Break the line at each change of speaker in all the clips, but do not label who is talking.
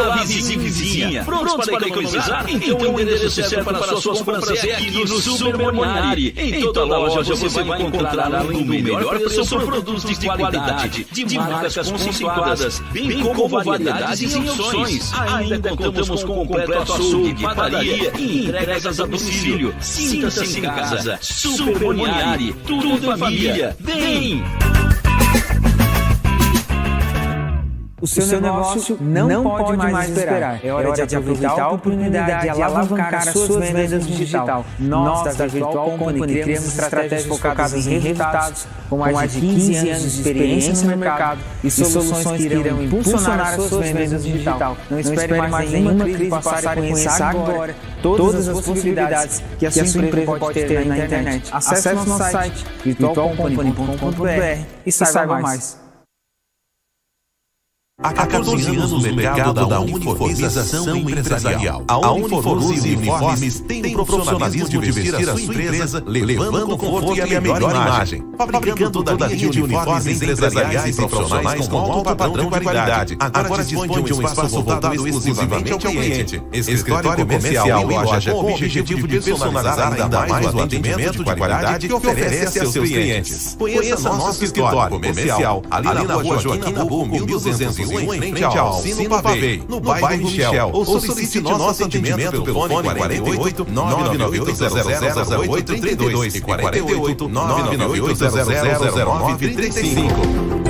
Olá, vizinho vizinha. Prontos para economizar? Então o endereço certo para suas compras é aqui no Super Moniari. Em toda loja você vai encontrar além do melhor preço produtos de qualidade, de marcas conceituadas, bem como variedades e opções. Ainda contamos com um completo açougue, padaria e entregas a domicílio. Sinta-se em casa. Super Moniari. Tudo em família. Vem!
O seu, o seu negócio, negócio não, pode mais esperar. É hora, é hora de aproveitar a oportunidade de alavancar as suas vendas no digital. Nós, da Virtual Company, criamos estratégias focadas em resultados, com mais de 15 anos de experiência no mercado e soluções que irão impulsionar as suas vendas no digital. Não espere mais nenhuma crise passar e conheça agora todas as possibilidades que a sua empresa pode ter na internet. Acesse nosso site virtualcompany.com.br e saiba mais.
Há 14 anos no mercado da uniformização empresarial. A Uniformuse Uniformes tem o profissionalismo de vestir a sua empresa, levando conforto e a melhor imagem. Fabricando toda a linha de uniformes empresariais e profissionais com alto padrão de qualidade. Agora dispõe de um espaço voltado exclusivamente ao cliente. Escritório comercial e loja com o objetivo de personalizar ainda mais o atendimento de qualidade que oferece a seus clientes. Conheça nosso escritório comercial ali na rua Joaquim Nabuco, 1201 em frente ao Alcino Pavei, no bairro do Michel. Ou solicite nosso atendimento pelo fone 48 998 000832 e 48 998 000935.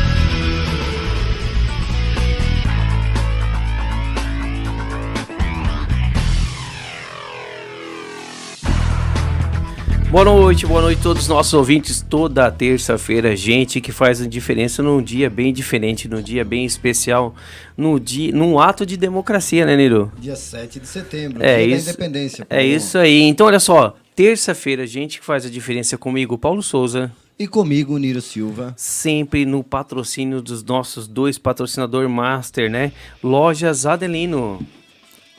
Boa noite, boa noite a todos os nossos ouvintes. Toda terça-feira, gente que faz a diferença num dia bem diferente, num dia bem especial, no dia, num ato de democracia, né, Niro?
Dia 7 de setembro,
É
dia
isso-
da independência.
É isso aí. Então, olha só, terça-feira, gente que faz a diferença comigo, Paulo Souza,
E comigo, Niro Silva.
sempre no patrocínio dos nossos dois patrocinador master, né? Lojas Adelino.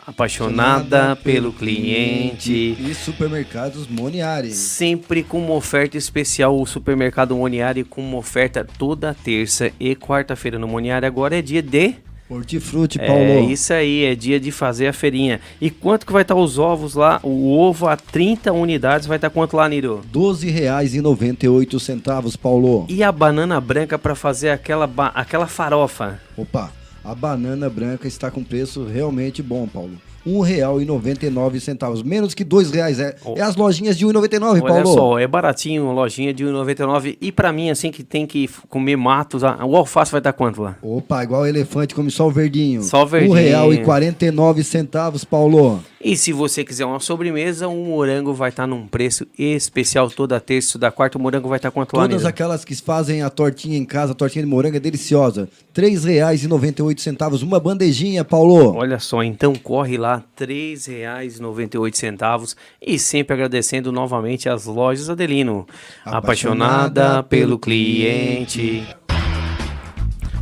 Apaixonada pelo cliente.
E supermercados Moniari.
Sempre com uma oferta especial, o Supermercado Moniari com uma oferta toda terça e quarta-feira no Moniari. Agora é dia de.
Hortifruti, Paulo.
É isso aí, é dia de fazer a feirinha. E quanto que vai estar os ovos lá? O ovo a 30 unidades vai estar quanto lá, Niro?
R$ 12,98 centavos, Paulo.
E a banana branca para fazer aquela, aquela farofa?
Opa, a banana branca está com preço realmente bom, Paulo. R$ 1,99 centavos, menos que R$ reais. É,
Oh.
é as lojinhas de R$ 1,99,
Olha
Paulo.
só, é baratinho, lojinha de 1,99. E para mim, assim, que tem que comer matos, o alface vai estar quanto lá?
Opa, igual elefante, come só o verdinho.
Só o verdinho.
R$ 1,49 centavos, Paulo.
E se você quiser uma sobremesa, um morango vai estar num preço especial toda terça da quarta. O morango vai estar quanto lá,
Todas
Niro?
aquelas que fazem a tortinha em casa, a tortinha de morango é deliciosa. R$ 3,98 centavos, uma bandejinha, Paulo.
Olha só, então corre lá, R$ 3,98 e sempre agradecendo novamente as lojas Adelino. Apaixonada,
Apaixonada
pelo
pelo
cliente.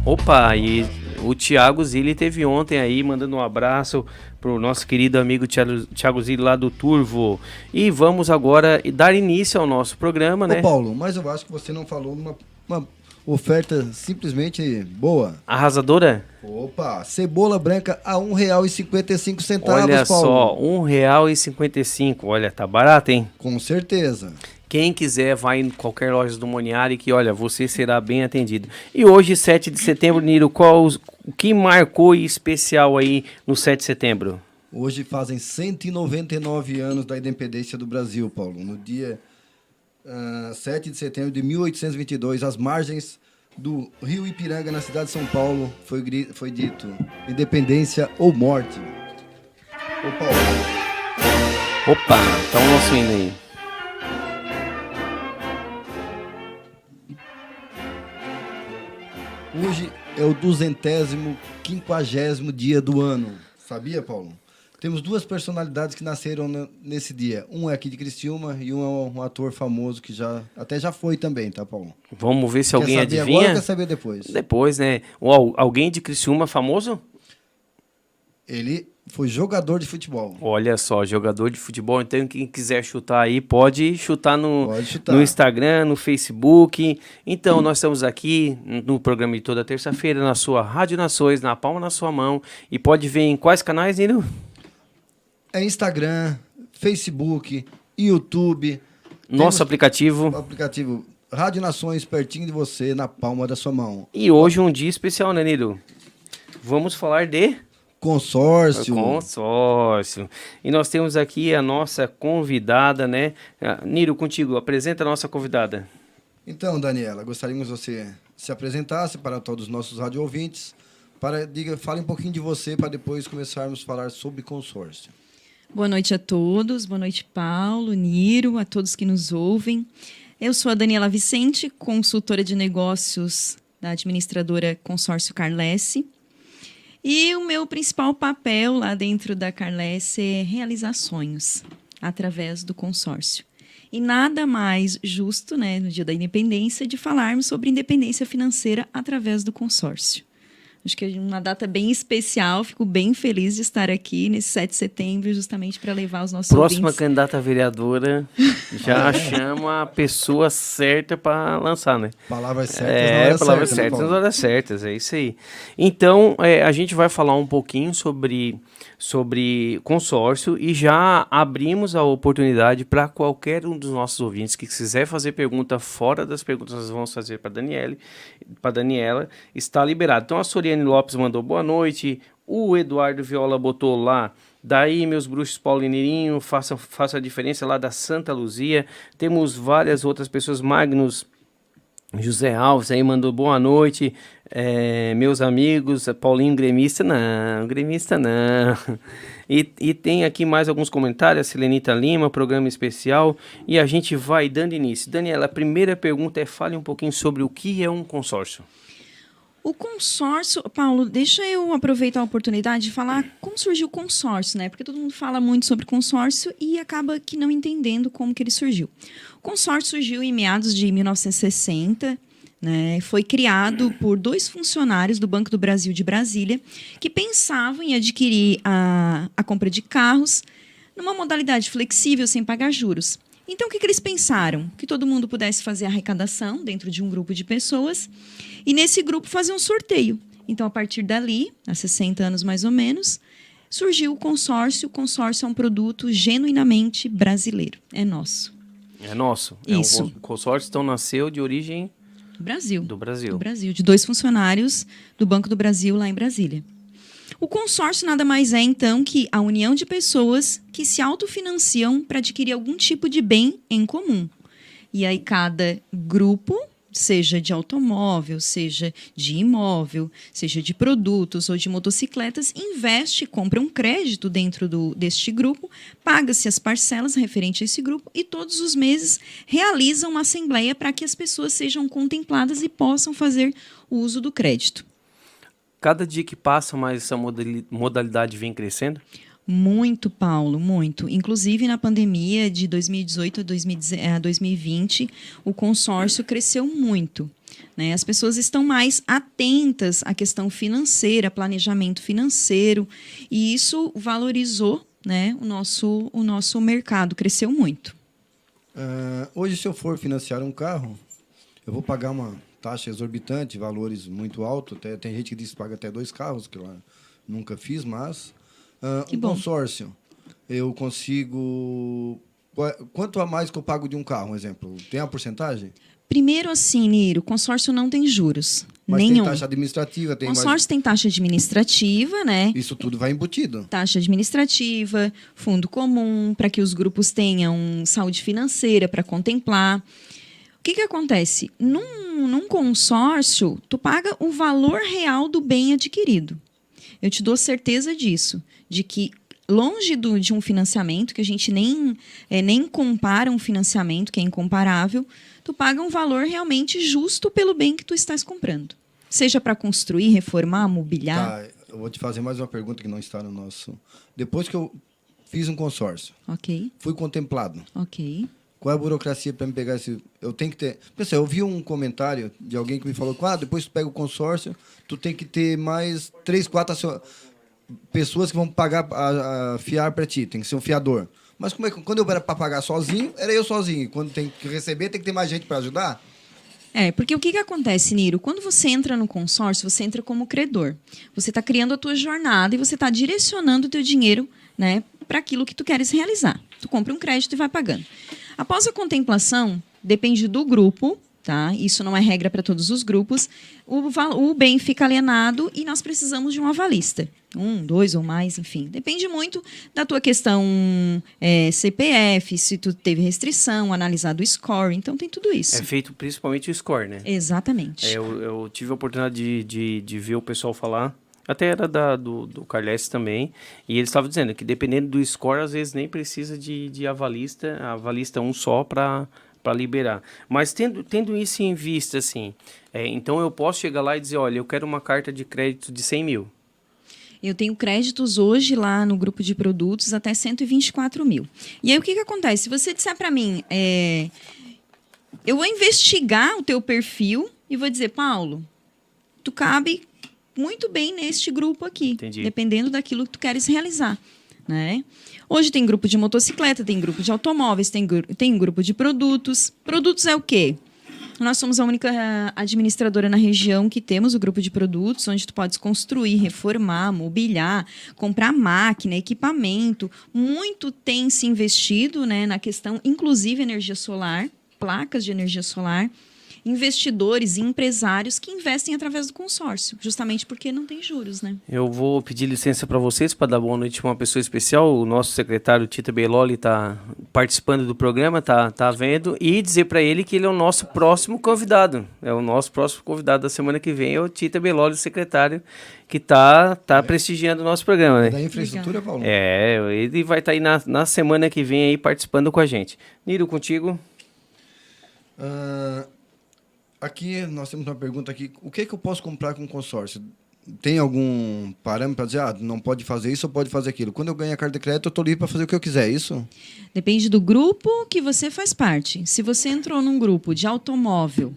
Opa, e O Thiago Zilli teve ontem aí, mandando um abraço pro nosso querido amigo Thiago, Thiago Zilli lá do Turvo. E vamos agora dar início ao nosso programa, né?
Ô, Paulo, mas eu acho que você não falou numa uma oferta simplesmente boa.
Arrasadora?
Opa, cebola branca a R$ 1,55,
Olha
Paulo.
só, R$ 1,55. Olha, tá barato, hein?
Com certeza.
Quem quiser, vai em qualquer loja do Moniari que, olha, você será bem atendido. E hoje, 7 de setembro, Niro, qual o que marcou em especial aí no 7 de setembro?
Hoje fazem 199 anos da independência do Brasil, Paulo. No dia ah, 7 de setembro de 1822, às margens do rio Ipiranga, na cidade de São Paulo, foi, foi dito independência ou morte. Ô, Paulo,
Opa, tá o nosso hino aí.
Hoje é o duzentésimo, quinquagésimo dia do ano. Sabia, Paulo? Temos duas personalidades que nasceram na- nesse dia. Um é aqui de Criciúma e um é um ator famoso que já até já foi também, tá, Paulo?
Vamos ver se alguém
quer saber
adivinha.
agora ou quer saber depois?
Depois, né? Ou al- alguém de Criciúma famoso?
Ele foi jogador de futebol.
Olha só, jogador de futebol. Então, quem quiser chutar aí, pode chutar no,
Pode chutar.
no Instagram, no Facebook. Então, nós estamos aqui no programa de toda terça-feira, na sua Rádio Nações, na palma na sua mão. E pode ver em quais canais, Nilo?
É Instagram, Facebook, YouTube.
Nosso
Temos
aplicativo.
aplicativo Rádio Nações pertinho de você, na palma da sua mão.
E hoje um dia especial, né, Nilo? Vamos falar de
Consórcio.
consórcio. E nós temos aqui a nossa convidada, né? Ah, Nilo, contigo, apresenta a nossa convidada.
Então, Daniela, gostaríamos que você se apresentasse para todos os nossos rádio ouvintes. Para, diga, fale um pouquinho de você para depois começarmos a falar sobre consórcio.
Boa noite a todos, boa noite, Paulo, Niro, a todos que nos ouvem. Eu sou a Daniela Vicente, consultora de negócios da administradora Consórcio Carlesse. E o meu principal papel lá dentro da Carlesse é realizar sonhos através do consórcio. E nada mais justo, né, no dia da independência, de falarmos sobre independência financeira através do consórcio. Acho que é uma data bem especial, fico bem feliz de estar aqui nesse 7 de setembro, justamente para levar os nossos
Próxima
ouvintes.
candidata a vereadora já chama a pessoa certa para lançar, né?
Palavras certas na
É,
hora
palavras
certa, né,
certas nas horas certas, é isso aí. Então, é, a gente vai falar um pouquinho sobre, sobre consórcio e já abrimos a oportunidade para qualquer um dos nossos ouvintes que quiser fazer pergunta fora das perguntas que nós vamos fazer para Daniele, para Daniela, está liberado. Então, a Soriane Lopes mandou boa noite, o Eduardo Viola botou lá. Daí, meus bruxos Paulo e Neirinho, façam, façam a diferença lá da Santa Luzia. Temos várias outras pessoas, Magnus José Alves aí mandou boa noite, é, meus amigos, Paulinho gremista, não, gremista não. E, e tem aqui mais alguns comentários, Silenita Lima, programa especial, e a gente vai dando início. Daniela, a primeira pergunta é, fale um pouquinho sobre o que é um consórcio.
O consórcio, Paulo, deixa eu aproveitar a oportunidade de falar como surgiu o consórcio, né? Porque todo mundo fala muito sobre consórcio e acaba que não entendendo como que ele surgiu. O consórcio surgiu em meados de 1960, né? Foi criado por dois funcionários do Banco do Brasil de Brasília que pensavam em adquirir a, a compra de carros numa modalidade flexível, sem pagar juros. Então, o que, que eles pensaram? Que todo mundo pudesse fazer arrecadação dentro de um grupo de pessoas e nesse grupo fazer um sorteio. Então, a partir dali, há 60 anos mais ou menos, surgiu o consórcio. O consórcio é um produto genuinamente brasileiro. É nosso.
É nosso. É um
Isso.
cons- consórcio, então nasceu de origem
Brasil.
do Brasil.
do Brasil, de dois funcionários do Banco do Brasil lá em Brasília. O consórcio nada mais é, então, que a união de pessoas que se autofinanciam para adquirir algum tipo de bem em comum. E aí, cada grupo, seja de automóvel, seja de imóvel, seja de produtos ou de motocicletas, investe, compra um crédito dentro do, deste grupo, paga-se as parcelas referentes a esse grupo e todos os meses realiza uma assembleia para que as pessoas sejam contempladas e possam fazer o uso do crédito.
Cada dia que passa, mais essa modali- modalidade vem crescendo.
Muito, Paulo, muito. Inclusive, na pandemia de 2018 a 2010 a 2020, o consórcio cresceu muito. Né? As pessoas estão mais atentas à questão financeira, planejamento financeiro, e isso valorizou né, o, nosso, o nosso mercado, cresceu muito.
Ah, hoje, se eu for financiar um carro, eu vou pagar uma taxa exorbitante, valores muito altos. Até, tem gente que diz que paga até dois carros, que eu nunca fiz, mas
Que
um
bom.
consórcio, eu consigo. Qua- Quanto a mais que eu pago de um carro, um exemplo? Tem a porcentagem?
Primeiro, assim, Niro, consórcio não tem juros.
Mas
nenhum.
tem taxa administrativa, tem
consórcio
mais...
tem taxa administrativa, né?
Isso tudo vai embutido.
taxa administrativa, fundo comum, para que os grupos tenham saúde financeira para contemplar. O que, que acontece? Num, num consórcio, tu paga o valor real do bem adquirido. Eu te dou certeza disso, de que longe do, de um financiamento, que a gente nem, é, nem compara um financiamento, que é incomparável, tu paga um valor realmente justo pelo bem que tu estás comprando. Seja para construir, reformar, mobiliar.
Tá, eu vou te fazer mais uma pergunta que não está no nosso. Depois que eu fiz um consórcio,
Ok,
fui contemplado.
ok.
Qual é a burocracia para me pegar esse. Eu tenho que ter. Pessoal, eu vi um comentário de alguém que me falou ah, depois tu pega o consórcio, tu tem que ter mais três, quatro acio- pessoas que vão pagar, a, a fiar para ti, tem que ser um fiador. Mas como é que, quando eu era para pagar sozinho, era eu sozinho. Quando tem que receber, tem que ter mais gente para ajudar?
É, porque o que, que acontece, Niro? Quando você entra no consórcio, você entra como credor. Você está criando a tua jornada e você está direcionando o teu dinheiro né, para aquilo que tu queres realizar. Tu compra um crédito e vai pagando. Após a contemplação, depende do grupo, tá? Isso não é regra para todos os grupos. O, o bem fica alienado e nós precisamos de um avalista. Um, dois ou mais, enfim. Depende muito da tua questão é, CPF, se tu teve restrição, analisado o score. Então tem tudo isso.
É feito principalmente o score, né?
Exatamente.
É, eu, eu tive a oportunidade de, de, de ver o pessoal falar. Até era da, do, do Carles também. E eles estavam dizendo que dependendo do score, às vezes nem precisa de, de avalista, avalista um só para para liberar. Mas tendo, tendo isso em vista, assim, é, então eu posso chegar lá e dizer, olha, eu quero uma carta de crédito de 100 mil.
Eu tenho créditos hoje lá no grupo de produtos até 124 mil. E aí o que, que acontece? Se você disser para mim, é, eu vou investigar o teu perfil e vou dizer, Paulo, tu cabe muito bem neste grupo aqui,
Entendi.
dependendo daquilo que tu queres realizar, né? Hoje tem grupo de motocicleta, tem grupo de automóveis, tem, gru- tem grupo de produtos. Produtos é o quê? Nós somos a única ah, administradora na região que temos o grupo de produtos, onde tu podes construir, reformar, mobiliar, comprar máquina, equipamento. Muito tem se investido né, na questão, inclusive energia solar, placas de energia solar, investidores e empresários que investem através do consórcio, justamente porque não tem juros, né?
Eu vou pedir licença para vocês para dar boa noite para uma pessoa especial. O nosso secretário Tita Beloli está participando do programa, tá, tá vendo, e dizer para ele que ele é o nosso próximo convidado. É o nosso próximo convidado da semana que vem, é o Tita Beloli, secretário, que tá, tá prestigiando o nosso programa, né?
Da infraestrutura, Paulo?
É, ele vai estar aí na, na semana que vem aí participando com a gente. Niro, contigo.
Ah, aqui nós temos uma pergunta aqui. O que, que eu posso comprar com consórcio? Tem algum parâmetro para dizer, ah, não pode fazer isso ou pode fazer aquilo? Quando eu ganho a carta de crédito, eu estou livre para fazer o que eu quiser, é isso?
Depende do grupo que você faz parte. Se você entrou num grupo de automóvel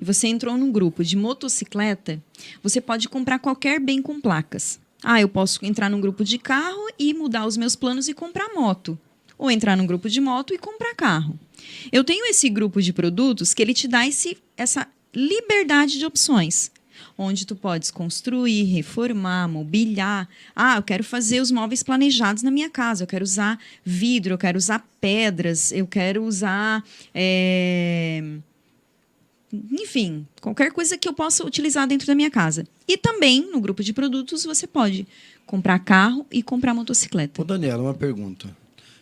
e você entrou num grupo de motocicleta, você pode comprar qualquer bem com placas. Ah, eu posso entrar num grupo de carro e mudar os meus planos e comprar moto. Ou entrar num grupo de moto e comprar carro. Eu tenho esse grupo de produtos que ele te dá esse, essa liberdade de opções. Onde tu podes construir, reformar, mobiliar. Ah, eu quero fazer os móveis planejados na minha casa. Eu quero usar vidro, eu quero usar pedras, eu quero usar. é, Enfim, qualquer coisa que eu possa utilizar dentro da minha casa. E também, no grupo de produtos, você pode comprar carro e comprar motocicleta.
Ô, Daniela, uma pergunta.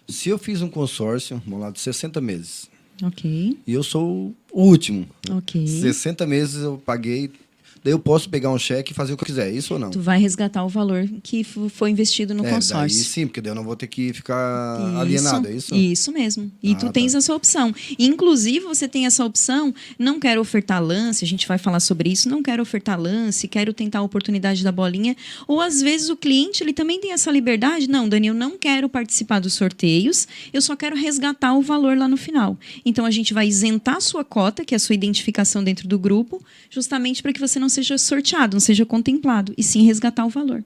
Se eu fiz um consórcio, vamos lá, de 60 meses,
Ok,
e eu sou o último,
ok.
60 meses eu paguei. Daí eu posso pegar um cheque e fazer o que eu quiser, isso ou não?
Tu vai resgatar o valor que foi investido no
é, daí
consórcio.
sim, porque daí eu não vou ter que ficar alienado, é isso?
Isso mesmo. E
Ah,
tu
tá.
tens essa opção. Inclusive, você tem essa opção, não quero ofertar lance, a gente vai falar sobre isso, não quero ofertar lance, quero tentar a oportunidade da bolinha. Ou às vezes o cliente, ele também tem essa liberdade. Não, Dani, eu não quero participar dos sorteios, eu só quero resgatar o valor lá no final. Então a gente vai isentar a sua cota, que é a sua identificação dentro do grupo, justamente para que você não seja sorteado, não seja contemplado, e sim resgatar o valor.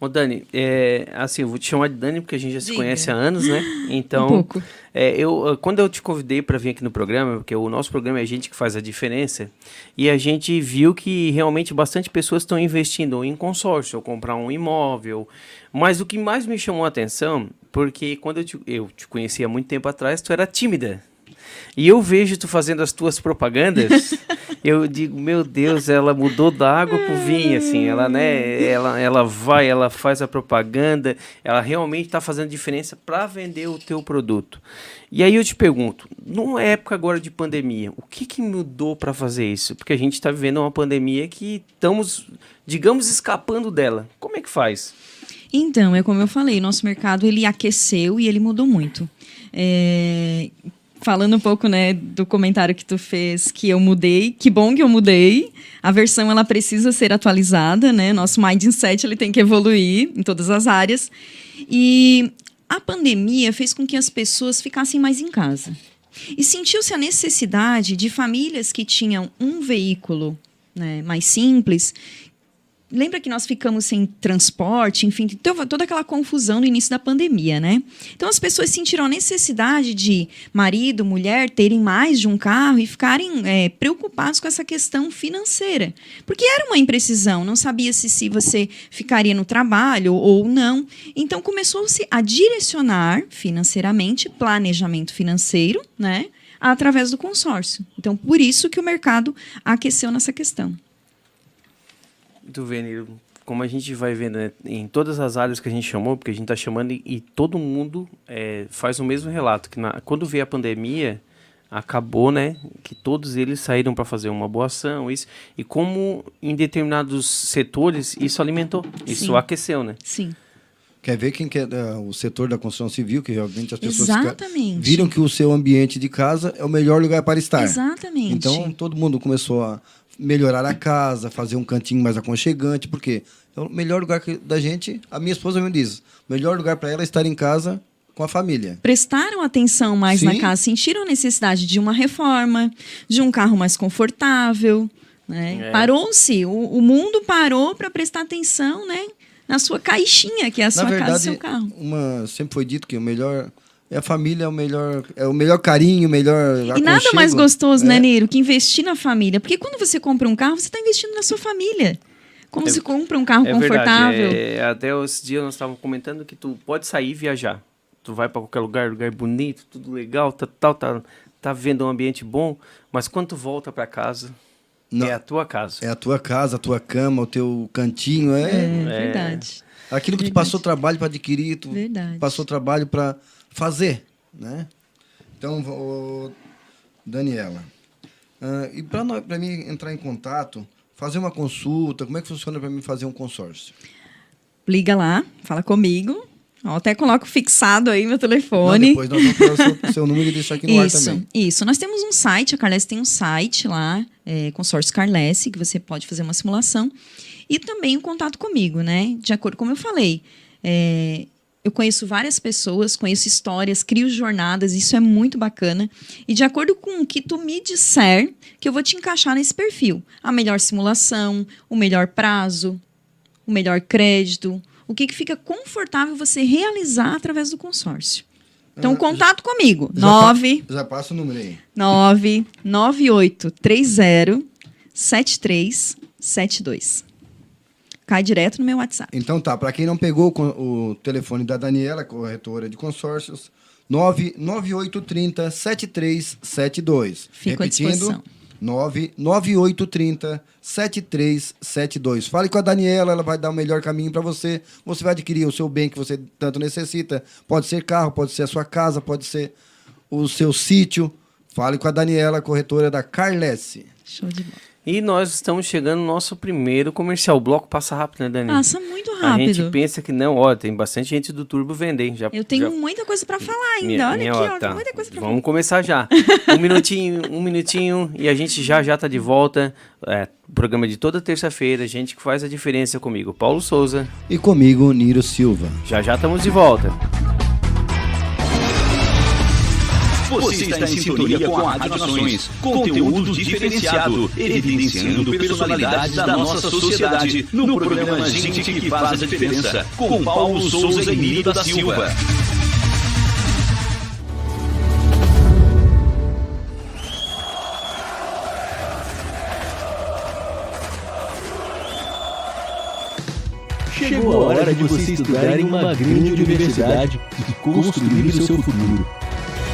Ô, Dani, é, assim, eu vou te chamar de Dani porque a gente já se
Diga.
conhece há anos, né? Então,
Um pouco.
é, eu, ah, quando eu te convidei para vir aqui no programa, porque o nosso programa é a gente que faz a diferença, e a gente viu que realmente bastante pessoas estão investindo em consórcio, ou comprar um imóvel. Mas o que mais me chamou a atenção, porque quando eu te, eu te conheci há muito tempo atrás, tu era tímida. E eu vejo tu fazendo as tuas propagandas, eu digo, meu Deus, ela mudou da água pro vinho, assim, ela, né, ela, ela vai, ela faz a propaganda, ela realmente está fazendo diferença para vender o teu produto. E aí eu te pergunto, numa época agora de pandemia, o que que mudou para fazer isso? Porque a gente está vivendo uma pandemia que estamos, digamos, escapando dela. Como é que faz?
Então, é como eu falei, nosso mercado ele aqueceu e ele mudou muito. É, falando um pouco né, do comentário que tu fez, que eu mudei, que bom que eu mudei. A versão ela precisa ser atualizada, né? Nosso mindset ele tem que evoluir em todas as áreas. E a pandemia fez com que as pessoas ficassem mais em casa. E sentiu-se a necessidade de famílias que tinham um veículo né, mais simples Lembra que nós ficamos sem transporte, enfim, teve toda aquela confusão no início da pandemia, né? Então as pessoas sentiram a necessidade de marido, mulher terem mais de um carro e ficarem é, preocupados com essa questão financeira. Porque era uma imprecisão, não sabia se, se você ficaria no trabalho ou não. Então começou-se a direcionar financeiramente, planejamento financeiro, né? Através do consórcio. Então, por isso que o mercado aqueceu nessa questão.
Tu vê, Nilo, como a gente vai vendo né, em todas as áreas que a gente chamou, porque a gente está chamando e, e todo mundo é, faz o mesmo relato, que na- quando veio a pandemia, acabou, né, que todos eles saíram para fazer uma boa ação, isso, e como em determinados setores isso alimentou, isso
Sim.
aqueceu, né?
Sim.
Quer ver quem quer eh, o setor da construção civil, que realmente as pessoas
Exatamente.
viram que o seu ambiente de casa é o melhor lugar para estar.
Exatamente.
Então todo mundo começou a melhorar a casa, fazer um cantinho mais aconchegante, porque é o melhor lugar que- da gente, a minha esposa me diz, o melhor lugar para ela é estar em casa com a família.
prestaram atenção mais
Sim.
na casa, sentiram a necessidade de uma reforma, de um carro mais confortável. Né?
É.
Parou-se, o, o mundo parou para prestar atenção né? na sua caixinha, que é a
Na
sua casa e
verdade,
seu carro.
uma sempre foi dito que o melhor é a família, é o melhor, é o melhor carinho, o melhor
E nada mais gostoso, né,
É.
Niro, que investir na família. Porque quando você compra um carro, você está investindo na sua família. Como
É-
se compra um carro
É
confortável.
verdade, é, até os dias nós estávamos comentando que tu pode sair e viajar, tu vai para qualquer lugar, lugar bonito, tudo legal, tá, tal, tá, tá vendo um ambiente bom, mas quando tu volta para casa,
Não.
é a tua casa.
É a tua casa, a tua cama, o teu cantinho, é,
É, verdade.
aquilo que tu
Verdade.
passou trabalho para adquirir, tu
Verdade.
passou trabalho para fazer, né? Então, Daniela, ah, e para mim entrar em contato, fazer uma consulta, como é que funciona para mim fazer um consórcio?
Liga lá, fala comigo. Ó, até coloco fixado aí meu
Não,
telefone.
depois nós vamos pegar o seu, número e deixar aqui no ar
Isso,
também.
isso. Nós temos um site, a Carlesse tem um site lá, é, consórcio Carlesse, que você pode fazer uma simulação. E também o contato comigo, né? De acordo como eu falei. é, eu conheço várias pessoas, conheço histórias, crio jornadas, isso é muito bacana. E de acordo com o que tu me disser, que eu vou te encaixar nesse perfil. A melhor simulação, o melhor prazo, o melhor crédito, o que, que fica confortável você realizar através do consórcio. Então,
Ah,
contato comigo.
Já pa-
9
Já passa o número aí.
99830 7372. Cai direto no meu WhatsApp.
Então tá, para quem não pegou o telefone da Daniela, corretora de consórcios, 99830 7372.
Fico à disposição.
99830 7372. Fale com a Daniela, ela vai dar o melhor caminho para você. Você vai adquirir o seu bem que você tanto necessita. Pode ser carro, pode ser a sua casa, pode ser o seu sítio. Fale com a Daniela, corretora da Carlesse.
Show de bola.
E nós estamos chegando no nosso primeiro comercial. O bloco passa rápido, né, Dani?
Passa muito
A gente
rápido.
pensa que não, ó, tem bastante gente do Turbo vendendo. Já,
Eu tenho
já-
muita coisa pra falar ainda.
minha-
Olha
minha
aqui, ó,
tá.
tem muita coisa pra
Vamos começar já. Um minutinho, um minutinho e a gente já já tá de volta. É, programa de toda terça-feira, gente que faz a diferença comigo, Paulo Souza.
E comigo, Niro Silva.
Já já estamos de volta.
Você está em sintonia com a Rádio Nações. Conteúdo diferenciado, evidenciando personalidades da nossa sociedade. No programa Gente que Faz a Diferença, com Paulo Souza e Nilo da Silva.
Chegou a hora de você estudar em uma grande universidade e construir o seu futuro.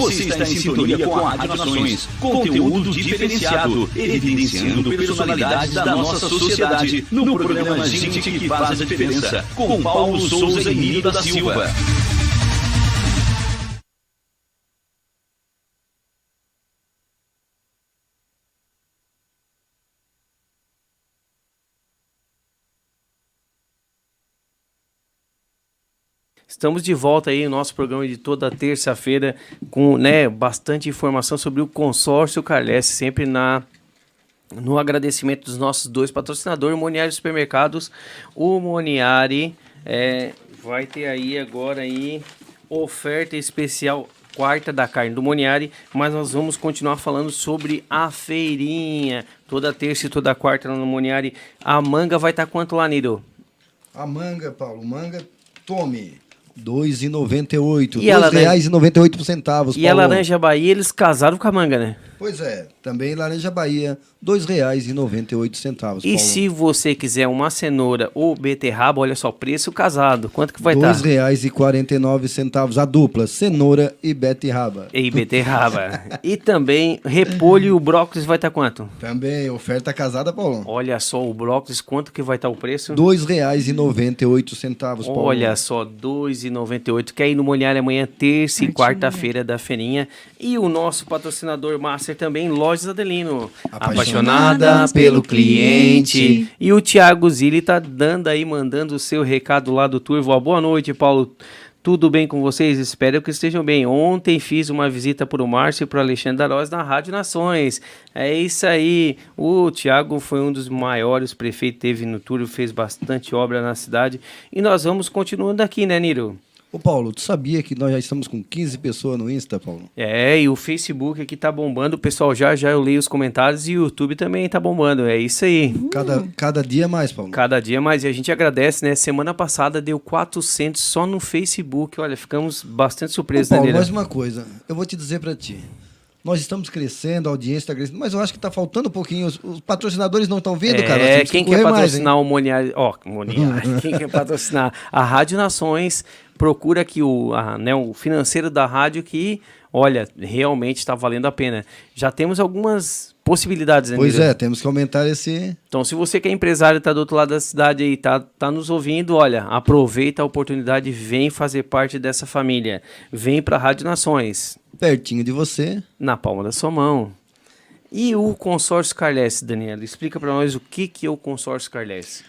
Você está em sintonia com a Rádio Nações. Conteúdo diferenciado, evidenciando personalidades da nossa sociedade. No programa Gente que Faz a Diferença, com Paulo Souza e Nilo da Silva.
Estamos de volta aí no nosso programa de toda terça-feira com né, bastante informação sobre o consórcio Carles, sempre na no agradecimento dos nossos dois patrocinadores, Moniari Supermercados, o Moniari é, vai ter aí agora aí oferta especial quarta da carne do Moniari, mas nós vamos continuar falando sobre a feirinha, toda terça e toda quarta no Moniari. A manga vai estar quanto lá, Niro?
A manga, Paulo, manga, tome. R$ 2,98.
E a
R$
laranja?
2,98 centavos.
E a Laranja Bahia, eles casaram com a manga, né?
Pois é, também Laranja Bahia, R$ 2,98 centavos.
E
Paulo.
se você quiser uma cenoura ou beterraba, olha só, preço casado. Quanto que vai
R$
estar?
2,49 centavos a dupla, cenoura e beterraba.
E beterraba. e também repolho e o brócolis vai estar quanto?
Também oferta casada, Paulo.
Olha só, o brócolis, quanto que vai estar o preço?
R$ 2,98 centavos, Paulo.
Olha só, R$ 2,98. Quer ir no Molhar amanhã, terça e quarta-feira da feirinha. E o nosso patrocinador master também, Lojas Adelino. Apaixonada pelo cliente. E o Thiago Zilli tá dando aí, mandando o seu recado lá do Turvo. Boa noite, Paulo. Tudo bem com vocês? Espero que estejam bem. Ontem fiz uma visita para o Márcio e para o Alexandre Darós na Rádio Nações. É isso aí. O Tiago foi um dos maiores prefeitos que teve no Turvo, fez bastante obra na cidade. E nós vamos continuando aqui, né, Niro?
Ô Paulo, tu sabia que nós já estamos com 15 pessoas no Insta, Paulo?
É, e o Facebook aqui tá bombando, o pessoal já já eu leio os comentários e o YouTube também tá bombando, é isso aí.
Cada, cada dia mais, Paulo.
Cada dia mais, e a gente agradece, né? Semana passada deu 400 só no Facebook, olha, ficamos bastante
Ô,
surpresos,
Paulo,
né,
mais uma coisa. Eu vou te dizer pra ti. Nós estamos crescendo, a audiência está crescendo, mas eu acho que tá faltando um pouquinho. Os, os patrocinadores não estão vendo, cara. Nós
É, quem
que
quer
correr mais,
patrocinar o Moniari, ó, Moniari, quem quer patrocinar a Rádio Nações, procura aqui o, a, né, o financeiro da rádio que, olha, realmente está valendo a pena. Já temos algumas possibilidades, né,
Pois é, temos que aumentar esse.
Então, se você que é empresário, está do outro lado da cidade aí, tá, tá nos ouvindo, olha, aproveita a oportunidade, vem fazer parte dessa família. Vem para a Rádio Nações,
pertinho de você.
na palma da sua mão. E o consórcio Carles, Daniela, explica para nós o que, que é o consórcio Carles.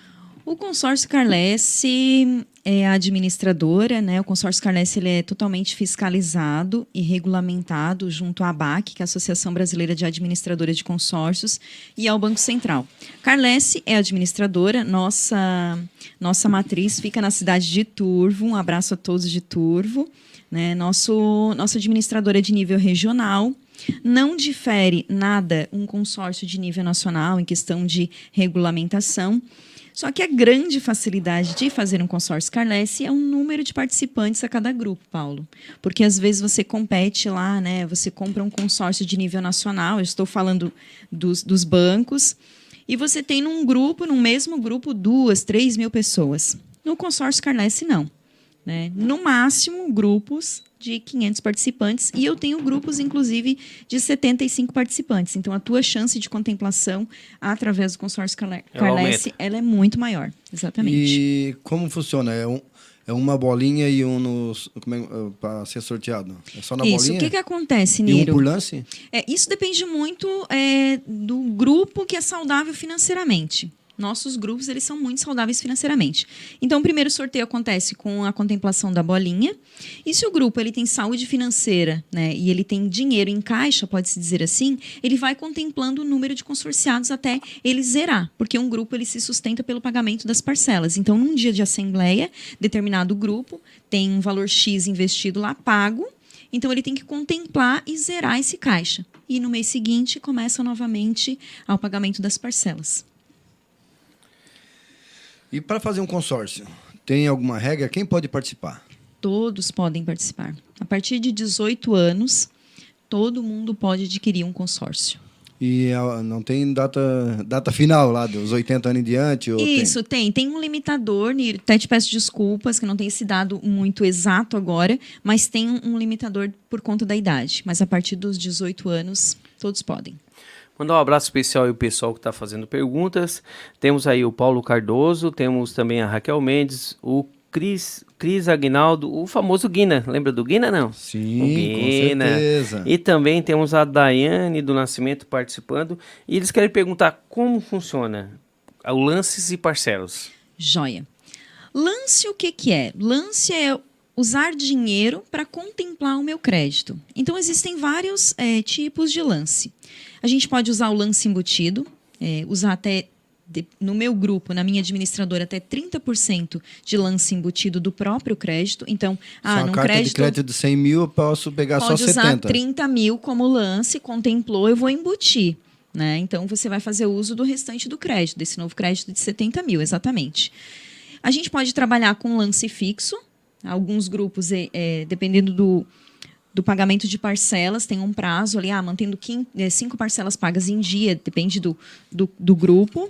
O consórcio Carlesse é a administradora, né? O consórcio Carlesse ele é totalmente fiscalizado e regulamentado junto à ABAC, que é a Associação Brasileira de Administradoras de Consórcios, e ao Banco Central. Carlesse é administradora, nossa nossa matriz fica na cidade de Turvo. Um abraço a todos de Turvo, né? Nosso nossa administradora é de nível regional. Não difere nada um consórcio de nível nacional em questão de regulamentação. Só que a grande facilidade de fazer um consórcio Carlesse é o número de participantes a cada grupo, Paulo. Porque às vezes você compete lá, né? Você compra um consórcio de nível nacional, eu estou falando dos, dos bancos, e você tem num grupo, num mesmo grupo, duas, três mil pessoas. No consórcio Carlesse, não. Né? No máximo, grupos de 500 participantes e eu tenho grupos, inclusive, de 75 participantes. Então, a tua chance de contemplação através do consórcio Carle-
Ela
Carlesse, ela é muito maior. Exatamente.
E como funciona? É, um, é uma bolinha e um nos. Como é, para ser sorteado? É só na
Isso,
bolinha?
o que, que acontece,
E um
Niro?
por lance?
É, isso depende muito é, do grupo que é saudável financeiramente. Nossos grupos eles são muito saudáveis financeiramente. Então, o primeiro sorteio acontece com a contemplação da bolinha. E se o grupo ele tem saúde financeira, né, e ele tem dinheiro em caixa, pode-se dizer assim, ele vai contemplando o número de consorciados até ele zerar, porque um grupo ele se sustenta pelo pagamento das parcelas. Então, num dia de assembleia, determinado grupo tem um valor X investido lá pago, então ele tem que contemplar e zerar esse caixa. E no mês seguinte começa novamente ao pagamento das parcelas.
E para fazer um consórcio, tem alguma regra? Quem pode participar?
Todos podem participar. A partir de 18 anos, todo mundo pode adquirir um consórcio.
E ah, não tem data, data final lá, dos 80 anos em diante? Ou tem?
Isso, tem. Tem um limitador, até te peço desculpas que não tem esse dado muito exato agora, mas tem um limitador por conta da idade. Mas a partir dos 18 anos, todos podem.
Mandar um abraço especial aí ao pessoal que está fazendo perguntas. Temos aí o Paulo Cardoso, temos também a Raquel Mendes, o Cris, Cris Aguinaldo, o famoso Guina. Lembra do Guina, não?
Sim,
O
com
Guina.
certeza.
E também temos a Daiane do Nascimento participando. E eles querem perguntar como funciona o lances e parcelas.
Joia. Lance o que, que é? Lance é usar dinheiro para contemplar o meu crédito. Então, existem vários eh, tipos de lance. A gente pode usar o lance embutido, eh, usar até, no meu grupo, na minha administradora, até 30% de lance embutido do próprio crédito. Então, ah,
uma
num
carta
crédito...
de crédito de 100 mil, eu posso pegar
Pode
só
usar
70.
30 mil como lance, contemplou, eu vou embutir. Né? Então, você vai fazer uso do restante do crédito, desse novo crédito de 70 mil, exatamente. A gente pode trabalhar com lance fixo. Alguns grupos, é, é, dependendo do, do pagamento de parcelas, tem um prazo ali, ah, mantendo quin- é, cinco parcelas pagas em dia, depende do, do, do grupo.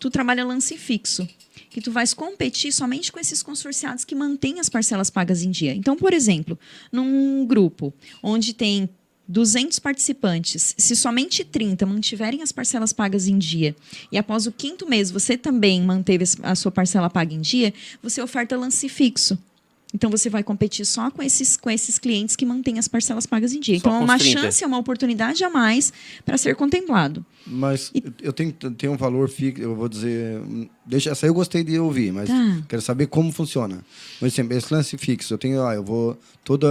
Tu trabalha lance fixo, que tu vais competir somente com esses consorciados que mantêm as parcelas pagas em dia. Então, por exemplo, num grupo onde tem 200 participantes, se somente 30 mantiverem as parcelas pagas em dia e após o quinto mês você também manteve a sua parcela paga em dia, você oferta lance fixo. Então você vai competir só com esses, com esses clientes que mantêm as parcelas pagas em dia.
Só
então é uma
30.
chance, é uma oportunidade a mais para ser contemplado.
Mas eu tenho, tenho um valor fixo, eu vou dizer. Deixa, essa eu gostei de ouvir, mas
Tá.
quero saber como funciona. Por exemplo, esse lance fixo, eu tenho, ah, eu vou toda.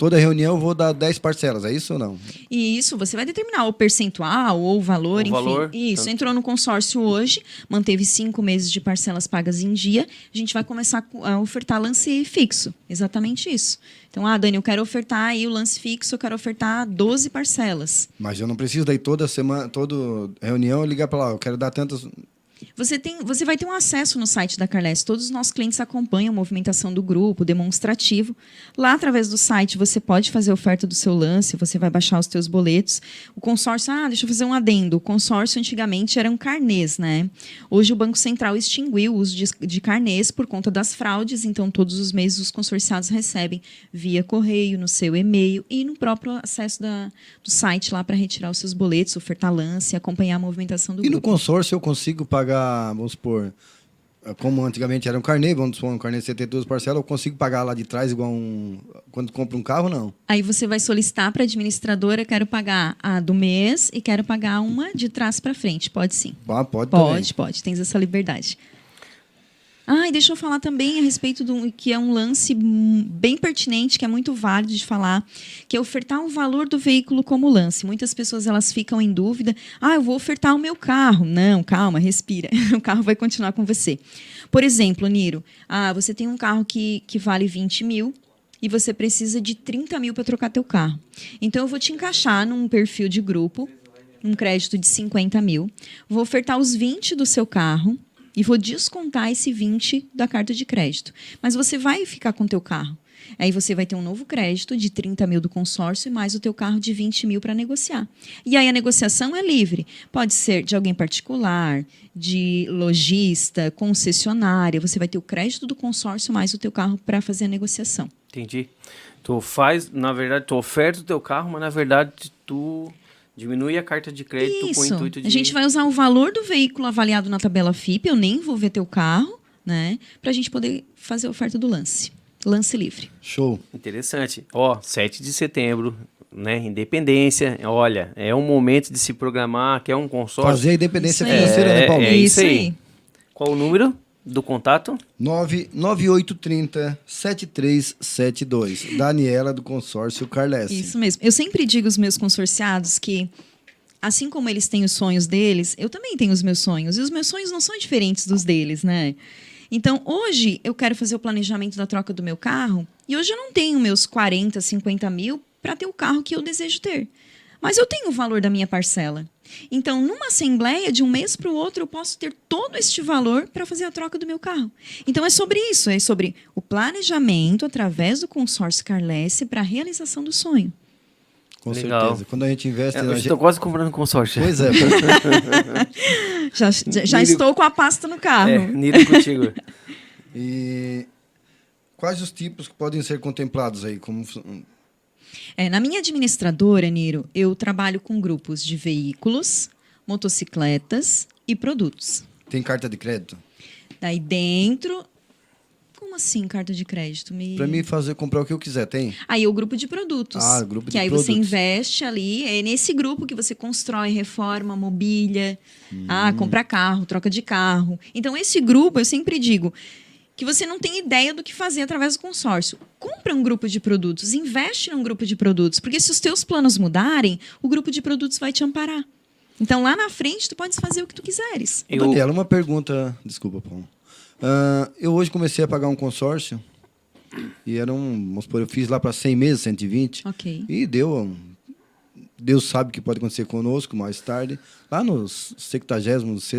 Toda reunião eu vou dar 10 parcelas, é isso ou não?
E isso, você vai determinar o percentual ou o valor,
O
enfim.
valor,
isso,
tanto.
entrou no consórcio hoje, manteve cinco meses de parcelas pagas em dia, a gente vai começar a ofertar lance fixo. Exatamente isso. Então, ah, Dani, eu quero ofertar aí o lance fixo, eu quero ofertar 12 parcelas.
Mas eu não preciso daí toda semana, toda reunião eu ligar para lá, eu quero dar tantas.
Você, tem, você vai ter um acesso no site da Carles. Todos os nossos clientes acompanham a movimentação do grupo, demonstrativo. Lá, através do site, você pode fazer a oferta do seu lance, você vai baixar os teus boletos. O consórcio, ah, deixa eu fazer um adendo. O consórcio antigamente eram carnês, né? Hoje o Banco Central extinguiu o uso de, de carnês por conta das fraudes, então todos os meses os consorciados recebem via correio, no seu e-mail e no próprio acesso da, do site lá para retirar os seus boletos, ofertar lance e acompanhar a movimentação do
E no
grupo.
consórcio eu consigo pagar, vamos supor, como antigamente era um carnê, vamos supor, um carnê de 72 parcelas, eu consigo pagar lá de trás igual um. Quando compra um carro, não.
Aí você vai solicitar para a administradora, quero pagar a do mês e quero pagar uma de trás para frente. Pode sim.
Ah, pode,
Pode, pode. Tens essa liberdade. Ah, e deixa eu falar também a respeito do que é um lance bem pertinente, que é muito válido de falar, que é ofertar o valor do veículo como lance. Muitas pessoas elas ficam em dúvida. Ah, eu vou ofertar o meu carro. Não, calma, respira. O carro vai continuar com você. Por exemplo, Niro, ah, você tem um carro que, que vale 20 mil e você precisa de 30 mil para trocar teu carro. Então eu vou te encaixar num perfil de grupo, um crédito de 50 mil, vou ofertar os 20 do seu carro e vou descontar esse 20 da carta de crédito. Mas você vai ficar com o teu carro. Aí você vai ter um novo crédito de 30 mil do consórcio e mais o teu carro de 20 mil para negociar. E aí a negociação é livre. Pode ser de alguém particular, de lojista, concessionária. Você vai ter o crédito do consórcio mais o teu carro para fazer a negociação.
Entendi. Tu faz, na verdade, tu oferta o teu carro, mas na verdade tu diminui a carta de crédito com o
Isso.
intuito de.
A gente vai usar o valor do veículo avaliado na tabela FIP, eu nem vou ver teu carro, né? Para a gente poder fazer a oferta do lance. Lance livre.
Show.
Interessante. Ó, 7 de setembro, né? Independência. Olha, é um momento de se programar, que é um consórcio.
Fazer a independência
Isso aí.
financeira, né, Paulo?
É isso aí. Qual o número do contato?
99830 7372. Daniela do consórcio Carles.
Isso mesmo. Eu sempre digo aos meus consorciados que, assim como eles têm os sonhos deles, eu também tenho os meus sonhos. E os meus sonhos não são diferentes dos deles, né? Então, hoje, eu quero fazer o planejamento da troca do meu carro. E hoje eu não tenho meus 40, 50 mil para ter o carro que eu desejo ter. Mas eu tenho o valor da minha parcela. Então, numa assembleia, de um mês para o outro, eu posso ter todo este valor para fazer a troca do meu carro. Então, é sobre isso. É sobre o planejamento através do consórcio Carlesse para a realização do sonho.
Com
Legal.
certeza. Quando a gente investe
É, eu
gente...
estou quase comprando consórcio.
Pois é.
Já, já, já estou com a pasta no carro.
É, Nito contigo.
e quais os tipos que podem ser contemplados aí? Como...
É, na minha administradora, Niro, eu trabalho com grupos de veículos, motocicletas e produtos.
Tem carta de crédito?
Daí dentro. Como assim, carta de crédito? Me...
Para mim fazer comprar o que eu quiser, tem?
Aí o grupo de produtos.
Ah, grupo
que
de
aí você
produtos.
investe ali, é nesse grupo que você constrói, reforma, mobília, ah, compra carro, troca de carro. Então, esse grupo, eu sempre digo que você não tem ideia do que fazer através do consórcio. Compra um grupo de produtos, investe num grupo de produtos, porque se os teus planos mudarem, o grupo de produtos vai te amparar. Então, lá na frente, tu podes fazer o que tu quiseres.
Eu-
Daniela, uma pergunta. Desculpa, Paulo. Ah, eu hoje comecei a pagar um consórcio e era um. Vamos supor, eu fiz lá para 100 meses, 120.
Ok.
E deu. um- Deus sabe o que pode acontecer conosco mais tarde. Lá nos 70,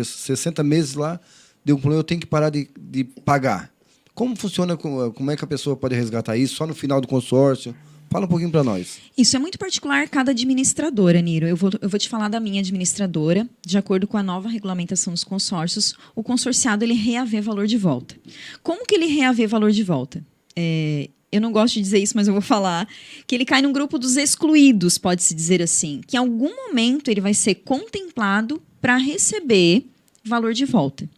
60 meses lá, deu um problema, eu tenho que parar de, de pagar. Como funciona, co- como é que a pessoa pode resgatar isso? Só no final do consórcio? Fala um pouquinho para nós.
Isso é muito particular cada administradora, Niro. Eu vou, eu vou te falar da minha administradora. De acordo com a nova regulamentação dos consórcios, o consorciado ele reavê valor de volta. Como que ele reavê valor de volta? É, eu não gosto de dizer isso, mas eu vou falar que ele cai num grupo dos excluídos, pode-se dizer assim. Que em algum momento ele vai ser contemplado para receber valor de volta.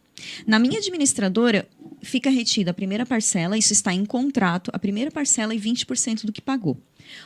Na minha administradora, fica retida a primeira parcela, isso está em contrato, a primeira parcela e 20% do que pagou.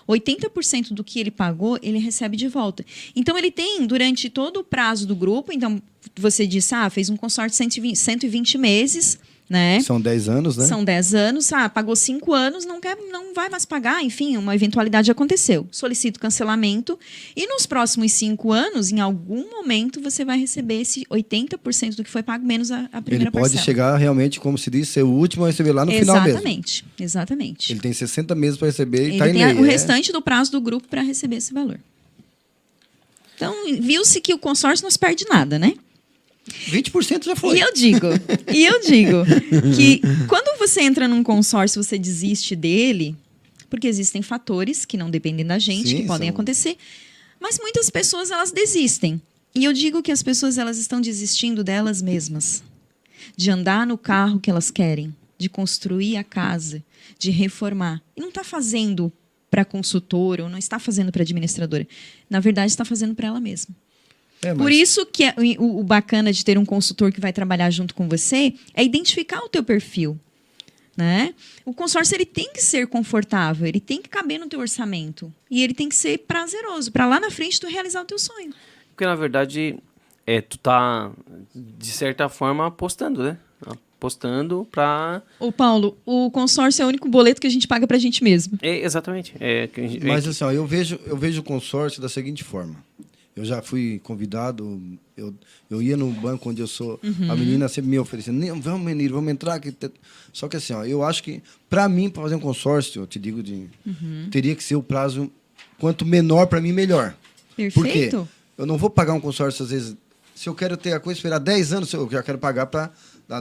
80% do que ele pagou, ele recebe de volta. Então, ele tem, durante todo o prazo do grupo, então, você disse, ah, fez um consórcio de 120, 120 meses, né?
São 10 anos, né?
São 10 anos, ah, pagou 5 anos, não, quer, não vai mais pagar, enfim, uma eventualidade aconteceu. Solicito cancelamento e nos próximos 5 anos, em algum momento, você vai receber esse 80% do que foi pago menos a, a primeira
Ele pode
parcela.
chegar realmente, como se diz, ser o último a receber lá no final mesmo.
Exatamente, exatamente.
Ele tem 60 meses para receber e
Ele
está em
tem
lei.
o
é.
restante do prazo do grupo para receber esse valor. Então, viu-se que o consórcio não se perde nada, né?
20% já foi.
E eu digo, e eu digo que quando você entra num consórcio, você desiste dele, porque existem fatores que não dependem da gente,
Sim,
que podem
são-
acontecer, mas muitas pessoas elas desistem. E eu digo que as pessoas elas estão desistindo delas mesmas, de andar no carro que elas querem, de construir a casa, de reformar. E não está fazendo para consultor ou não está fazendo para administradora. Na verdade, está fazendo para ela mesma.
É, mas
Por isso que é- o, o bacana de ter um consultor que vai trabalhar junto com você é identificar o teu perfil. Né? O consórcio ele tem que ser confortável, ele tem que caber no teu orçamento e ele tem que ser prazeroso para lá na frente tu realizar o teu sonho.
Porque na verdade, é, tu tá, de certa forma, apostando, né? Apostando pra.
Ô Paulo, o consórcio é o único boleto que a gente paga pra gente mesmo.
É, exatamente. É, que a gente- é
Mas
que-
assim, ó, eu vejo, eu vejo o consórcio da seguinte forma. Eu já fui convidado, eu, eu ia no banco onde eu sou, a menina sempre me oferecendo, "Não, vamos menino, vamos entrar aqui. Só que assim, ó, eu acho que para mim para fazer um consórcio, eu te digo de teria que ser o prazo quanto menor para mim melhor.
Perfeito?
Porque eu não vou pagar um consórcio às vezes. Se eu quero ter a coisa esperar 10 anos, eu já quero pagar para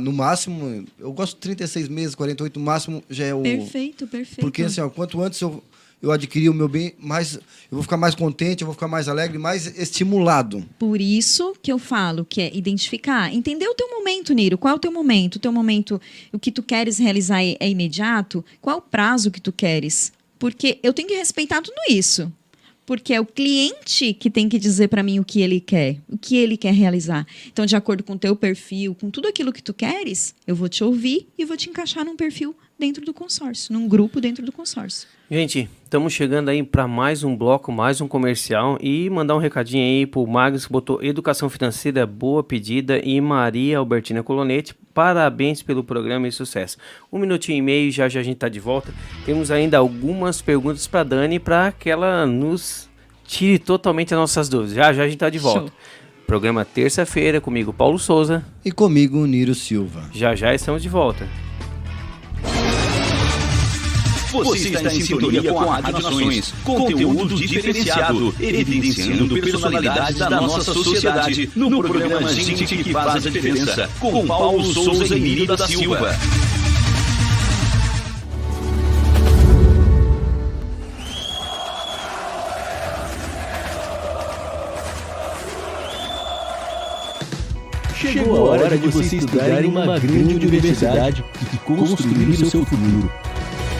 no máximo, eu gosto de 36 meses, 48 no máximo já é o
Perfeito, perfeito.
porque assim, ó, quanto antes eu, eu adquirir o meu bem, mais eu vou ficar mais contente, eu vou ficar mais alegre, mais estimulado.
Por isso que eu falo que é identificar, entender o teu momento, Niro. Qual é o teu momento? O teu momento, o que tu queres realizar é, é imediato? Qual o prazo que tu queres? Porque eu tenho que respeitar tudo isso. Porque é o cliente que tem que dizer para mim o que ele quer, o que ele quer realizar. Então, de acordo com o teu perfil, com tudo aquilo que tu queres, eu vou te ouvir e vou te encaixar num perfil dentro do consórcio, num grupo dentro do consórcio.
Gente, estamos chegando aí para mais um bloco, mais um comercial e mandar um recadinho aí pro Magos que botou Educação Financeira Boa Pedida e Maria Albertina Colonete. Parabéns pelo programa e sucesso. Um minutinho e meio, já já a gente tá de volta. Temos ainda algumas perguntas para Dani para que ela nos tire totalmente as nossas dúvidas. Já já a gente tá de volta.
Show.
Programa terça-feira comigo, Paulo Souza.
E comigo, Niro Silva.
Já já estamos de volta.
Você está em sintonia com a Rádio Nações. Conteúdo diferenciado, evidenciando personalidades da nossa sociedade. No programa Gente que Faz a Diferença, com Paulo Souza e Niro da Silva.
Chegou a hora de você estudar em uma grande universidade e construir o seu futuro.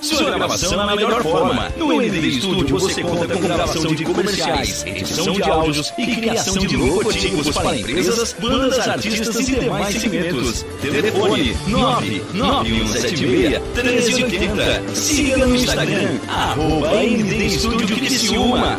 Sua gravação na melhor forma. No MD Studio você conta com gravação de comerciais, edição de áudios e criação de logotipos para empresas, bandas, artistas e demais segmentos. Telefone 99176-1380. Siga no Instagram, arroba MD Studio Criciúma.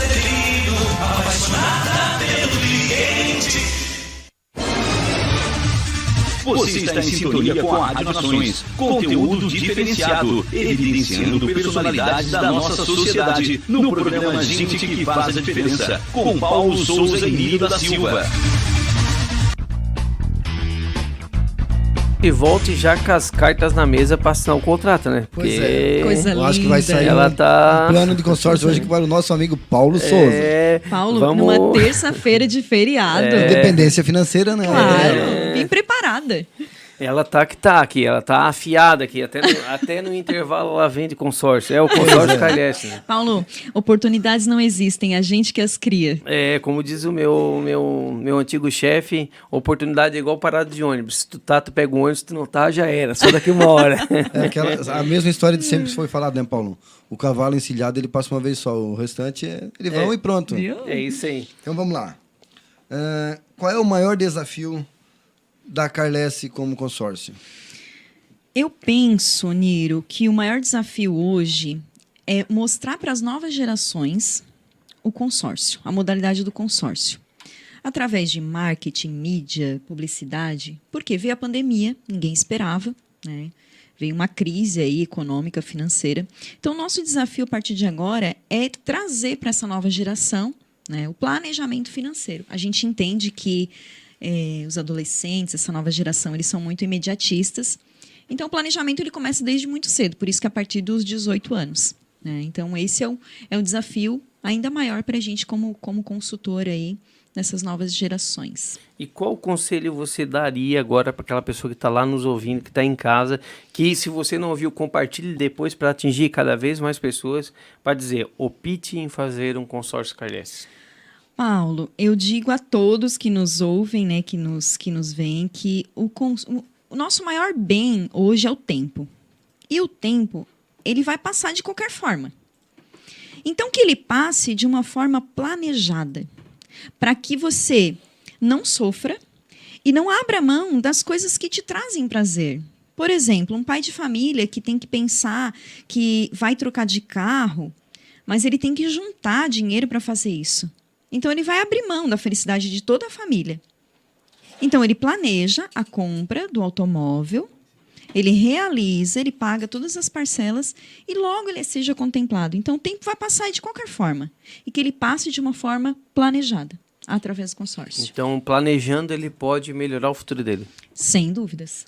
Você está em sintonia com a Rádio Nações. Conteúdo diferenciado, evidenciando personalidades da nossa sociedade. No programa Gente que faz a diferença. Com Paulo Souza e Nilo da Silva.
E volte já com as cartas na mesa para assinar o contrato, né?
Pois
Porque
é.
Coisa
Eu acho que vai sair
Ela
um,
tá-
um plano de consórcio hoje que vai o nosso amigo Paulo Souza.
É,
Paulo,
vamos...
numa terça-feira de feriado.
É.
Independência financeira, né?
Claro, bem preparada.
Ela tá que tá aqui, ela tá afiada aqui. Até no, até no intervalo ela vende consórcio. É o consórcio Calheste, né?
Paulo, oportunidades não existem, a gente que as cria.
É, como diz o meu, meu, meu antigo chefe, oportunidade é igual parada de ônibus. Se tu tá, tu pega um ônibus, se tu não tá, já era. Só daqui uma hora.
É aquela, a mesma história de sempre foi falado, né, Paulo? O cavalo encilhado, ele passa uma vez só. O restante, é, ele vão e pronto.
é isso aí.
Então vamos lá. Ah, qual é o maior desafio da Carlesse como consórcio?
Eu penso, Niro, que o maior desafio hoje é mostrar para as novas gerações o consórcio, a modalidade do consórcio. Através de marketing, mídia, publicidade, porque veio a pandemia, ninguém esperava, né? Veio uma crise aí econômica, financeira. Então, nosso desafio a partir de agora é trazer para essa nova geração né, o planejamento financeiro. A gente entende que eh, os adolescentes, essa nova geração, eles são muito imediatistas. Então, o planejamento ele começa desde muito cedo, por isso que é a partir dos 18 anos. né? Então, esse é um, é um desafio ainda maior para a gente como, como consultor aí nessas novas gerações.
E qual conselho você daria agora para aquela pessoa que está lá nos ouvindo, que está em casa, que se você não ouviu, compartilhe depois para atingir cada vez mais pessoas, para dizer, opte em fazer um consórcio Carles.
Paulo, eu digo a todos que nos ouvem, né, que nos, que nos veem, que o, o nosso maior bem hoje é o tempo. E o tempo, ele vai passar de qualquer forma. Então, que ele passe de uma forma planejada, para que você não sofra e não abra mão das coisas que te trazem prazer. Por exemplo, um pai de família que tem que pensar que vai trocar de carro, mas ele tem que juntar dinheiro para fazer isso. Então ele vai abrir mão da felicidade de toda a família. Então ele planeja a compra do automóvel, ele realiza, ele paga todas as parcelas e logo ele seja contemplado. Então o tempo vai passar de qualquer forma e que ele passe de uma forma planejada através do consórcio.
Então, planejando, ele pode melhorar o futuro dele.
Sem dúvidas.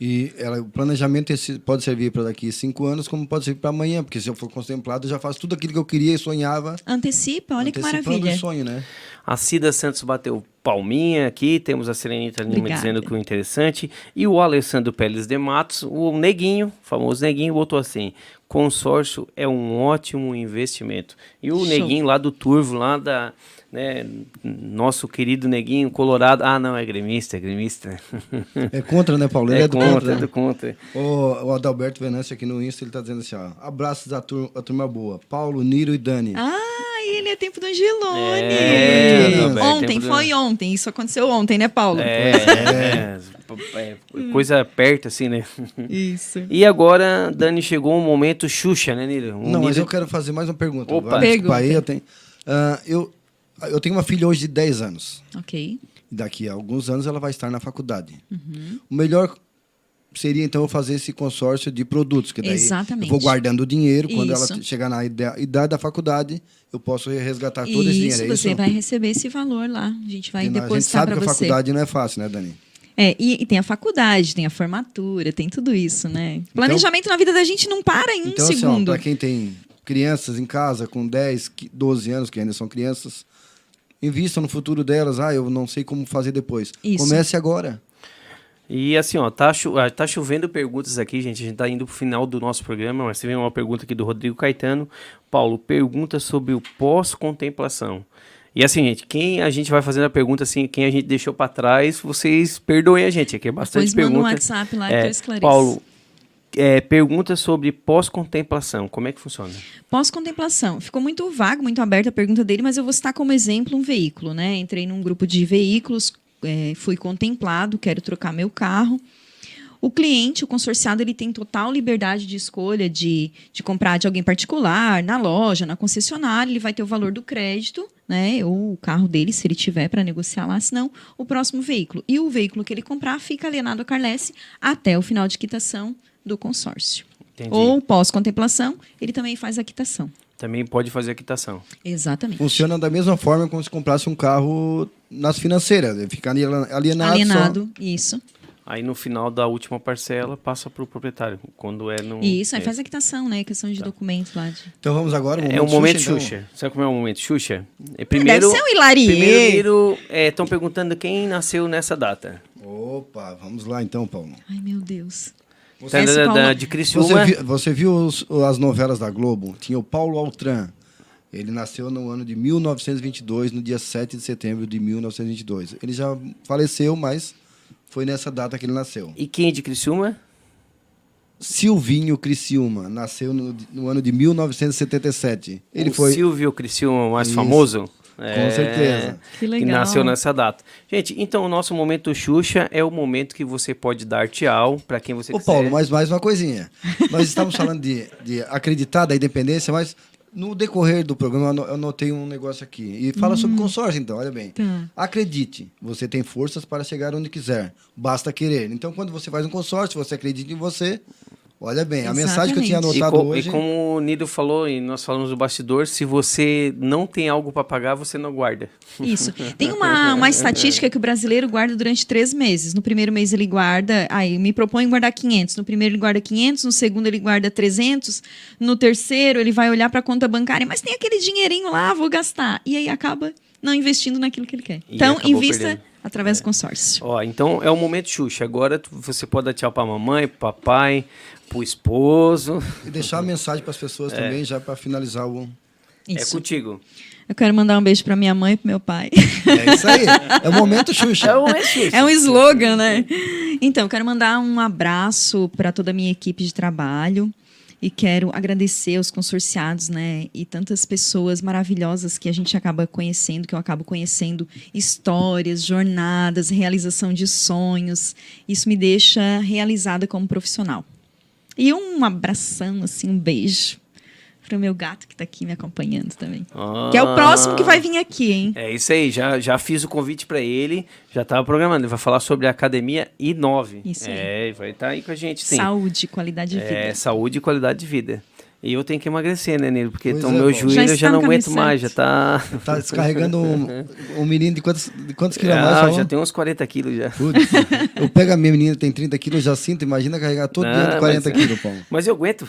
E ela, o planejamento esse pode servir para daqui cinco anos, como pode servir para amanhã, porque se eu for contemplado, eu já faço tudo aquilo que eu queria e sonhava.
Antecipa, olha que maravilha.
o sonho, né?
A Cida Santos bateu palminha aqui, temos a Serenita Lima
Obrigada.
dizendo que o interessante, e o Alessandro Pérez de Matos, o Neguinho, famoso Neguinho, botou assim, consórcio é um ótimo investimento. E o
Show.
Neguinho lá do Turvo, lá da, né, nosso querido Neguinho Colorado, ah não, é gremista, é gremista.
É contra, né, Paulo? Ele é, do
contra,
contra.
é
né?
do contra.
O, o Adalberto Venâncio aqui no Insta, ele tá dizendo assim, ó. Abraços da turma, a turma boa. Paulo, Niro e Dani.
Ah, ele é tempo do Angelone.
É,
Adalberto,
ontem,
tempo do-
foi ontem. Isso aconteceu ontem, né, Paulo?
É, é, é, coisa perto assim, né?
Isso.
E agora, Dani, chegou um momento Xuxa, né, Nilo? Um
Não, mas
Nilo-
eu quero fazer mais uma pergunta.
Opa.
Vai, desculpa aí,
Pergunta.
eu tenho, Ah, eu, eu tenho uma filha hoje de 10 anos.
Ok.
Daqui a alguns anos ela vai estar na faculdade.
Uhum.
O melhor seria, então, eu fazer esse consórcio de produtos. Que daí
Exatamente.
Eu vou guardando o dinheiro. Quando ela
Isso.
t- chegar na idade da faculdade, eu posso resgatar todo esse
Isso,
dinheiro. É
você
isso?
vai receber esse valor lá. A gente vai
E nós- a gente
depositar
sabe
para
que a
você.
faculdade não é fácil, né, Dani?
É, e, e tem a faculdade, tem a formatura, tem tudo isso, né? Planejamento na vida da gente não para em um
Então, assim,
segundo.
para quem tem crianças em casa com 10, qui- 12 anos, que ainda são crianças, invistam no futuro delas. Ah, eu não sei como fazer depois.
Isso.
Comece agora.
E assim, ó, tá, cho- ah, tá chovendo perguntas aqui, gente. A gente tá indo pro final do nosso programa, mas teve uma pergunta aqui do Rodrigo Caetano. Paulo, pergunta sobre o pós-contemplação. E assim, gente, quem a gente vai fazendo a pergunta, assim, quem a gente deixou para trás, vocês perdoem a gente, aqui é bastante
Depois manda um
pergunta.
WhatsApp lá que
É,
eu esclareço.
Paulo, É, pergunta sobre pós-contemplação. Como é que funciona?
Pós-contemplação. Ficou muito vago, muito aberta a pergunta dele, mas eu vou citar como exemplo um veículo, né? Entrei num grupo de veículos, é, fui contemplado, quero trocar meu carro. O cliente, o consorciado, ele tem total liberdade de escolha de, de comprar de alguém particular, na loja, na concessionária, ele vai ter o valor do crédito, né? Ou o carro dele, se ele tiver para negociar lá, senão o próximo veículo. E o veículo que ele comprar fica alienado à Carlesse até o final de quitação do consórcio.
Entendi.
Ou pós-contemplação, ele também faz a quitação.
Também pode fazer a quitação.
Exatamente.
Funciona da mesma forma como se comprasse um carro nas financeiras. Ele Fica ali alienado.
Alienado, isso.
Aí no final da última parcela passa para o proprietário. Quando é no.
Isso, aí
é.
faz a quitação, né? Questão de documentos lá. De...
Só. Então vamos agora.
É o momento
então.
Xuxa. Sabe como é o momento Xuxa? É, primeiro,
Deve ser um hilarie.
primeiro estão perguntando quem nasceu nessa data.
Opa, vamos lá então, Paulo.
Ai, meu Deus.
Tá,
Esse
da- da- de
Você,
Criciúma.
vi- você viu os- as novelas da Globo? Tinha o Paulo Altran. Ele nasceu no ano de 1922, no dia 7 de setembro de 1922. Ele já faleceu, mas foi nessa data que ele nasceu.
E quem é de Criciúma?
Silvinho Criciúma nasceu no, no ano de 1977. Ele
o
foi
Silvio Criciúma, mais
Isso.
famoso.
Com certeza.
Que
Que
legal.
nasceu nessa data. Gente, então o nosso momento Xuxa é o momento que você pode dar tchau para quem você
Ô,
quiser.
Paulo, mais, mais uma coisinha. Nós estamos falando de, de acreditar da independência, mas no decorrer do programa eu anotei um negócio aqui. E fala sobre consórcio, então, olha bem.
Tá.
Acredite, você tem forças para chegar onde quiser. Basta querer. Então, quando você faz um consórcio, você acredita em você. Olha bem, a mensagem que eu tinha
Exatamente.
E,
anotado
e
hoje.
como o Nido falou e nós falamos do bastidor, se você não tem algo para pagar, você não guarda.
Isso. Tem uma, uma estatística que o brasileiro guarda durante três meses. No primeiro mês ele guarda, aí me propõe guardar 500. No primeiro ele guarda 500, no segundo ele guarda 300, no terceiro ele vai olhar para a conta bancária, mas tem aquele dinheirinho lá, vou gastar. E aí acaba não investindo naquilo que ele quer.
E
então, invista
perdendo.
Através do consórcio.
Ó, então é o momento Xuxa. Agora tu- você pode dar tchau para mamãe, pro papai, pro esposo.
E deixar a mensagem para as pessoas também, já para finalizar o.
É
Isso.
contigo.
Eu quero mandar um beijo para minha mãe e pro meu pai.
É isso aí. É o momento Xuxa.
É o momento Xuxa.
É um slogan, né? Então, quero mandar um abraço para toda a minha equipe de trabalho e quero agradecer aos consorciados, né? E tantas pessoas maravilhosas que a gente acaba conhecendo, que eu acabo conhecendo histórias, jornadas, realização de sonhos. Isso me deixa realizada como profissional. E um abração, assim, um beijo para o meu gato que está aqui me acompanhando também. Que é o próximo que vai vir aqui, hein?
É isso aí, já, já fiz o convite para ele, já estava programando. Ele vai falar sobre a Academia I9.
Isso aí.
É, vai estar aí com a gente, sim.
Saúde, qualidade de vida.
É, saúde e qualidade de vida. E eu tenho que emagrecer, né, Nilo? Porque
Pois
então
é,
meu joelho
Já
eu já não aguento mais, já tá.
Tá descarregando um, um menino de quantos, de quantos quilos a mais?
Ah,
falou?
já tem uns 40 quilos já.
Putz, eu pego a minha menina, tem 30 quilos, já sinto, imagina carregar todo
Não,
dia de 40
mas-
quilos, Paulo.
Mas eu aguento.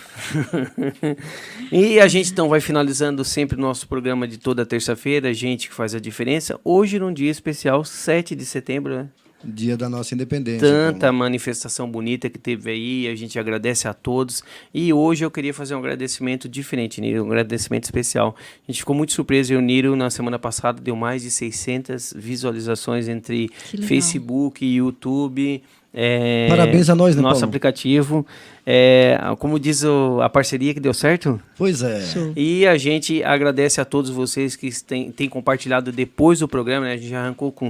e a gente então vai finalizando sempre o nosso programa de toda terça-feira, gente que faz a diferença. Hoje num dia especial, 7 de setembro, né?
Dia da nossa independência.
Tanta
Paulo.
manifestação bonita que teve aí, a gente agradece a todos. E hoje eu queria fazer um agradecimento diferente, Niro, um agradecimento especial. A gente ficou muito surpreso, e o Niro na semana passada deu mais de 600 visualizações entre. Facebook, YouTube. é,
Parabéns a nós, né,
Nosso
Paulo?
aplicativo. É, como diz o- a parceria que deu certo?
Pois é.
Show.
E a gente agradece a todos vocês que têm, têm compartilhado depois do programa, né? A gente já arrancou com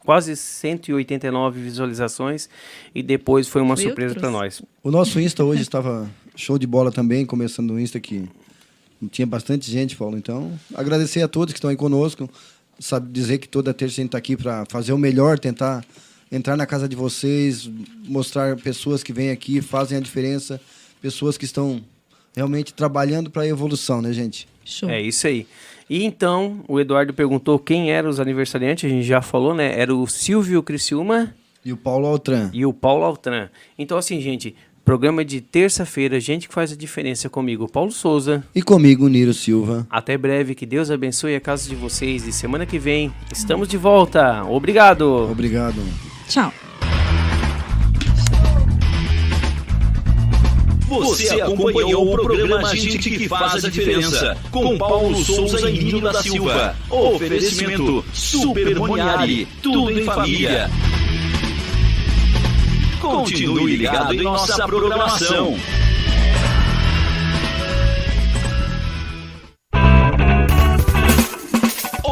quase 189 visualizações e depois foi uma surpresa para nós.
O nosso Insta hoje estava show de bola também, começando o Insta que tinha bastante gente, Paulo. Então, agradecer a todos que estão aí conosco. Sabe dizer que toda terça a gente está aqui para fazer o melhor, tentar entrar na casa de vocês, mostrar pessoas que vêm aqui, fazem a diferença, pessoas que estão realmente trabalhando para a evolução, né, gente?
Show.
É isso aí. E então, o Eduardo perguntou quem eram os aniversariantes, a gente já falou, né? Era o Silvio Criciúma
E o Paulo Altran.
e o Paulo Altran. Então, assim, gente, programa de terça-feira, gente que faz a diferença comigo, Paulo Souza.
E comigo, Niro Silva.
Até breve, que Deus abençoe a casa de vocês e semana que vem estamos de volta. Obrigado.
Obrigado.
Tchau.
Você acompanhou o programa Gente que Faz a Diferença com Paulo Souza e Nino da Silva. Oferecimento Super Moniari, tudo em família. Continue ligado em nossa programação.